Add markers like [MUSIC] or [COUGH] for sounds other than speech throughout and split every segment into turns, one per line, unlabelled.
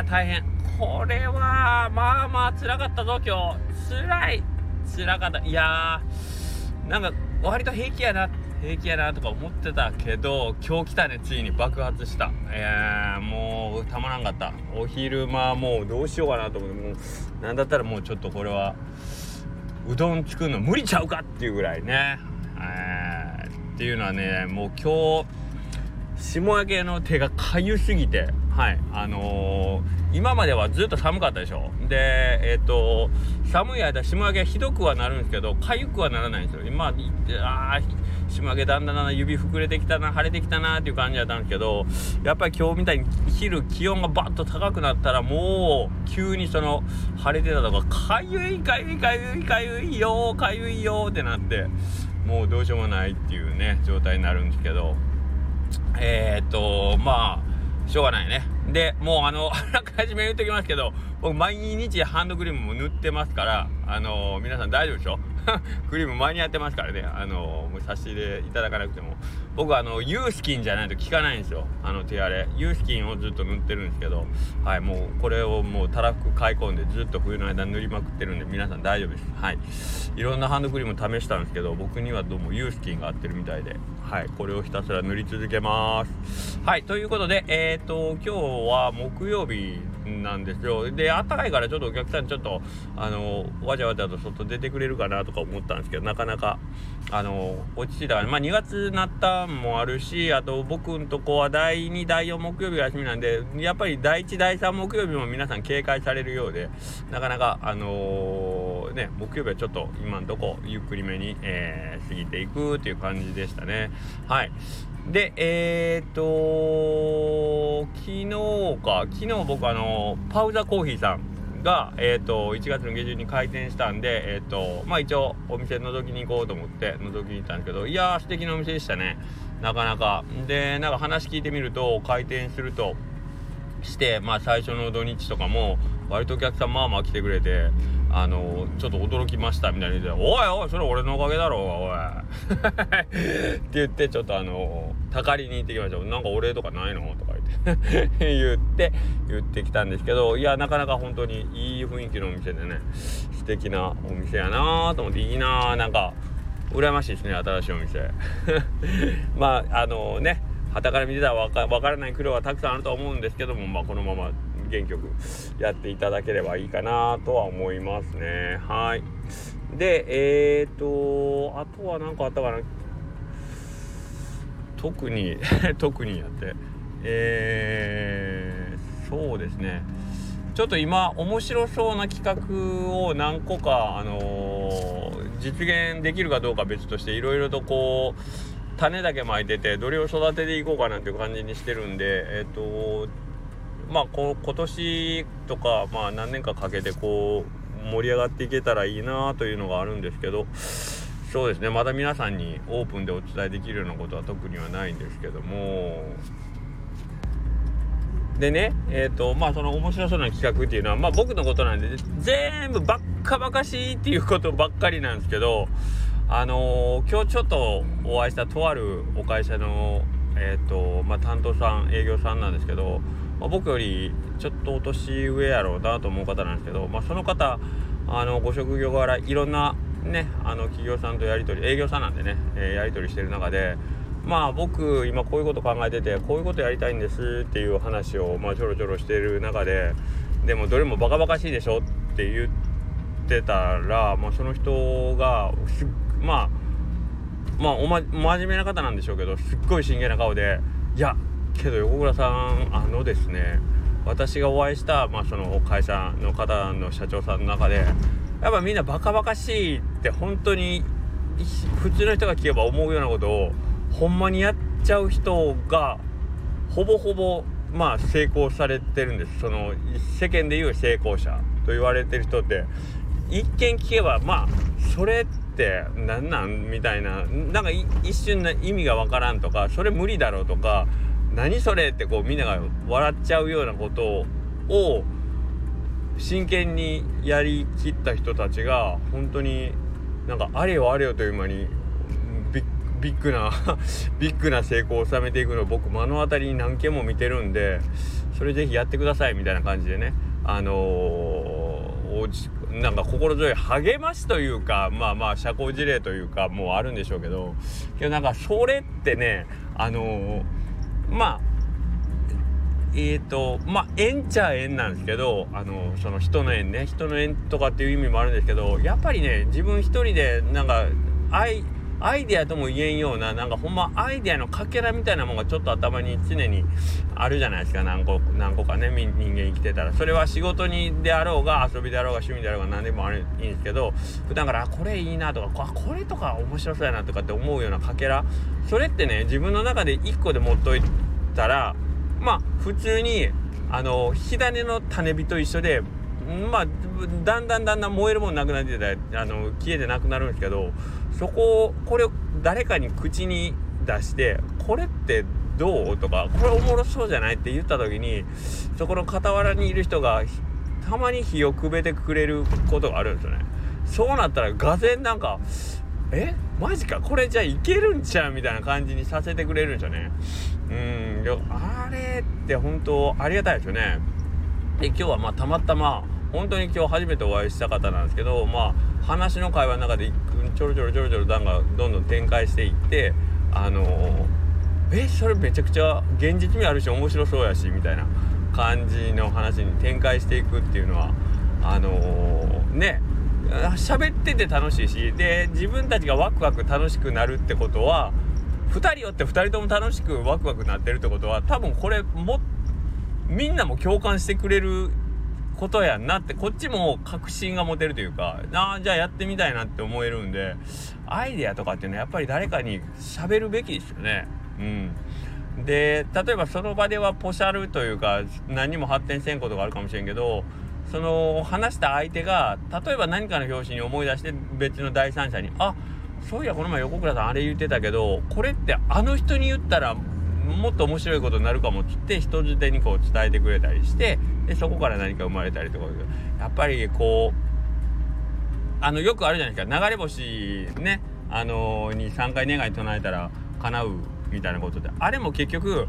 や大変。これはまあまあ辛かったぞ今日。辛い。辛かった。いやーなんか割と平気やな。平気やなとか思ってたけど今日来たね。ついに爆発した。えー、もうたまらんかった。お昼間もうどうしようかなと思って。もうなんだったらもうちょっとこれはうどん作るの無理ちゃうかっていうぐらいね。えー、っていうのはねもう今日下焼けの手がかゆすぎて。はいあのー、今まではずっと寒かったでしょ。でえっ、ー、と寒い間下焼けひどくはなるんですけどかゆくはならないんですよ。今あ下焼けだんだんだんだん指膨れてきたな晴れてきたなっていう感じだったんですけどやっぱり今日みたいに昼気温がバッと高くなったらもう急にその晴れてたとかかゆいかゆいかゆいかゆいよかゆいよってなってもうどうしようもないっていうね状態になるんですけど。えー、っとまあしょうがないね。でもうあの [LAUGHS] あらかじめ言っときますけど僕毎日ハンドクリームも塗ってますからあの皆さん大丈夫でしょ？[LAUGHS] クリーム前にやってますからね。あのもう差し入れいただかなくても。僕あのユースキンじゃないと効かないんですよ。あの手荒れ。ユースキンをずっと塗ってるんですけどはいもうこれをもうたらふく買い込んでずっと冬の間塗りまくってるんで皆さん大丈夫です。はい。いろんなハンドクリーム試したんですけど僕にはどうもユースキンが合ってるみたいではいこれをひたすら塗り続けます。はいということでえっ、ー、と今日は木曜日なんですよ。であったかいからちょっとお客さんちょっとあのわちゃわちゃと外出てくれるかなとか思ったんですけどなかなかあの落ち着いたまあ2月なったんもあるしあと僕んとこは第2第4木曜日が休みなんでやっぱり第1第3木曜日も皆さん警戒されるようでなかなかあのー、ね木曜日はちょっと今んとこゆっくりめに、えー、過ぎていくっていう感じでしたね。はい。で、えー、っと、昨日か、昨日僕あの、パウザコーヒーさんが、えー、と、1月の下旬に開店したんで、えー、と、まあ一応お店覗きに行こうと思って覗きに行ったんですけど、いやー素敵なお店でしたね。なかなか。で、なんか話聞いてみると、開店するとして、まあ最初の土日とかも、割とお客さんまあまあ来てくれて、あのちょっと驚きましたみたいな言って「おいおいそれ俺のおかげだろおい」[LAUGHS] って言ってちょっとあのたかりに行ってきました。なんかお礼とかないの？とか言って。[LAUGHS] 言って言ってきたんですけどいやなかなか本当にいい雰囲気のお店でね素敵なお店やなと思っていいななんか羨ましいですね新しいお店。[LAUGHS] まああのね旗から見てたらわかからない苦労はたくさんあると思うんですけどもまあこのまま元気よくやっていただければいいかなとは思いますね。はい。でえっ、ー、とあとは何かあったかな。特に [LAUGHS] 特にやって。えー、そうですね。ちょっと今面白そうな企画を何個かあのー、実現できるかどうか別としていろいろとこう種だけまいててどれを育てていこうかなっていう感じにしてるんでえっ、ー、とまあこ今年とか、まあ、何年かかけてこう盛り上がっていけたらいいなというのがあるんですけどそうですね。まだ皆さんにオープンでお伝えできるようなことは特にはないんですけども。でねえっ、ー、とまあその面白そうな企画っていうのはまあ僕のことなんで全部ばっかばかしいっていうことばっかりなんですけどあのー、今日ちょっとお会いしたとあるお会社のえっ、ー、とまあ担当さん営業さんなんですけどまあ、僕よりちょっとお年上やろうなと思う方なんですけど、まあ、その方あのご職業柄いろんなねあの企業さんとやり取り営業さんなんでね、えー、やり取りしてる中でまあ僕今こういうこと考えててこういうことやりたいんですっていう話を、まあ、ちょろちょろしてる中ででもどれもバカバカしいでしょって言ってたら、まあ、その人がまあまあおま真面目な方なんでしょうけどすっごい真剣な顔で「いやけど横倉さんあのですね私がお会いした、まあ、その会社の方の社長さんの中でやっぱみんなバカバカしいって本当に普通の人が聞けば思うようなことをほんまにやっちゃう人がほぼほぼまあ成功されてるんです。その世間でいう成功者と言われてる人って一見聞けばまあそれって何なんみたいななんか一瞬の意味がわからんとかそれ無理だろうとか何それってこうみんなが笑っちゃうようなことを真剣にやりきった人たちが本当になんかあれよあれよという間にビッグなビッグ [LAUGHS] な成功を収めていくのを僕目の当たりに何件も見てるんでそれぜひやってくださいみたいな感じでね。あのー、なんか心強い励ましというかまあまあ社交辞令というかもうあるんでしょうけどけどなんかそれってねあのー、まあえーとまあ縁ちゃ縁なんですけどあのその人の縁ね人の縁とかっていう意味もあるんですけどやっぱりね自分一人でなんか愛アイデアとも言えんようななんかほんまアイデアのかけらみたいなもんがちょっと頭に常にあるじゃないですか。何個何個かね人間生きてたら。それは仕事にであろうが遊びであろうが趣味であろうが何でもあるいいんですけど普段からこれいいなとかこれとか面白そうやなとかって思うようなかけら。それってね自分の中で1個で持っといたらまあ普通にあの火種の種火と一緒でまあだんだんだんだん燃えるもんなくなってたあの消えてなくなるんですけどそこをこれを誰かに口に出してこれってどう？とかこれおもろそうじゃないって言った時にそこの傍らにいる人がたまに火をくべてくれることがあるんですよね。そうなったらがぜなんかえ？マジか？これじゃあいけるんちゃう？みたいな感じにさせてくれるんですよね。うんあれって本当ありがたいですよね。で今日はまあたまたま本当に今日初めてお会いした方なんですけどまあ話の会話の中でちょろちょろちょろちょろ段がどんどん展開していってあのー、えそれめちゃくちゃ現実味あるし面白そうやしみたいな感じの話に展開していくっていうのはあのー、ね喋ってて楽しいしで自分たちがワクワク楽しくなるってことは2人よって2人とも楽しくワクワクなってるってことは多分これもっみんなも共感してくれることやんなってこっちも確信が持てるというかなあじゃあやってみたいなって思えるんでアイデアとかっていうのはやっぱり誰かに喋るべきですよね。うん、で例えばその場ではポシャルというか何にも発展せんことがあるかもしれんけどその話した相手が例えば何かの表紙に思い出して別の第三者に「あそういやこの前横倉さんあれ言ってたけどこれってあの人に言ったらもっと面白いことになるかもっつって人づてにこう伝えてくれたりしてでそこから何か生まれたりとかやっぱりこうあのよくあるじゃないですか。流れ星ね。あのー、に3回願い唱えたら叶うみたいなことであれも結局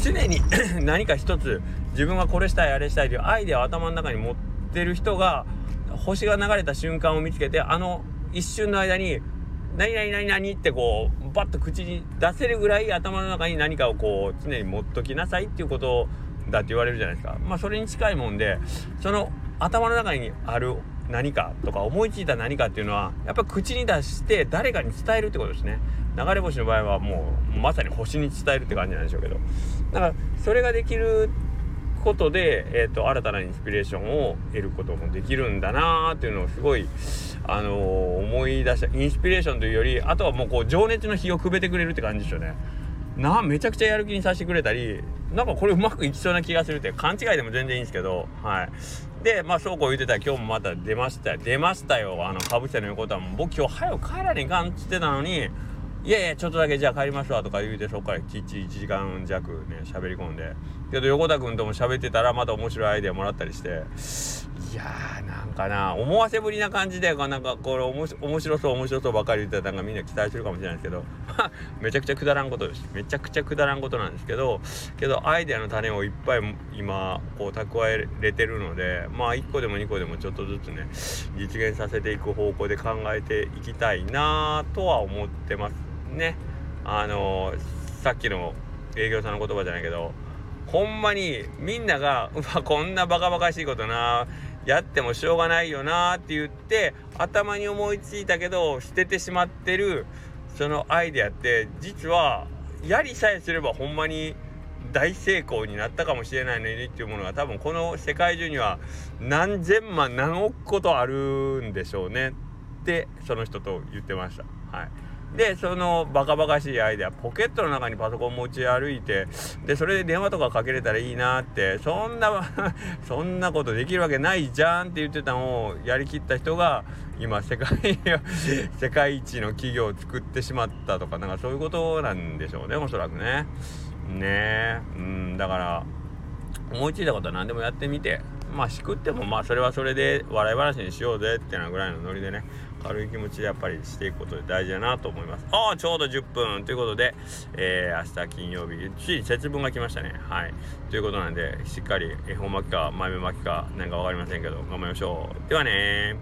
常に [COUGHS] 何か一つ自分はこれしたいあれしたいというアイデアを頭の中に持ってる人が星が流れた瞬間を見つけてあの一瞬の間に何々何々ってこうバッと口に出せるぐらい頭の中に何かをこう常に持っときなさいっていうことだって言われるじゃないですか。まあそれに近いもんでその頭の中にある何かとか思いついた何かっていうのはやっぱ口に出して誰かに伝えるってことですね。流れ星の場合はもうまさに星に伝えるって感じなんでしょうけど。だからそれができることで、えーと、新たなインスピレーションを得ることもできるんだなーっていうのをすごい、あのー、思い出したインスピレーションというよりあとはもうこう情熱の火をくべてくれるって感じですよね。なめちゃくちゃやる気にさせてくれたりなんかこれうまくいきそうな気がするって勘違いでも全然いいんですけどはい。でまあそうこう言ってたら今日もまた出ました出ましたよ。あのかぶせの横田も僕今日早く帰らねえかんっつってたのにいやいやちょっとだけじゃあ帰りますわとか言うてそこからきっちり1時間弱ね喋り込んで。けど横田君とも喋ってたらまた面白いアイデアもらったりして。いやーなんかな思わせぶりな感じでなんかこれ面白そう面白そうばかり言ってたのがみんな期待するかもしれないですけど。[LAUGHS] めちゃくちゃくだらんことです。めちゃくちゃくだらんことなんですけどけどアイデアの種をいっぱい今こう蓄えれてるのでまあ1個でも2個でもちょっとずつね実現させていく方向で考えていきたいなとは思ってますね。あのさっきの営業さんの言葉じゃないけどほんまにみんながうわこんなバカバカしいことなやってもしょうがないよなって言って頭に思いついたけど捨ててしまってるそのアイデアって実はやりさえすればほんまに大成功になったかもしれないのにっていうものが多分この世界中には何千万何億個とあるんでしょうねってその人と言ってました。はいでそのバカバカしいアイデアポケットの中にパソコン持ち歩いてでそれで電話とかかけれたらいいなってそんな [LAUGHS] そんなことできるわけないじゃんって言ってたのをやりきった人が今世界 [LAUGHS] 世界一の企業を作ってしまったとかなんかそういうことなんでしょうねおそらくね。ねえうんだから思いついたことは何でもやってみてまあしくってもまあそれはそれで笑い話にしようぜってなぐらいのノリでね軽い気持ちでやっぱりしていくことで大事だなと思います。ああちょうど10分。ということで、えー、明日金曜日。ついに節分が来ましたね。はい。ということなんでしっかり恵方巻きか豆巻きかなんか分かりませんけど頑張りましょう。ではね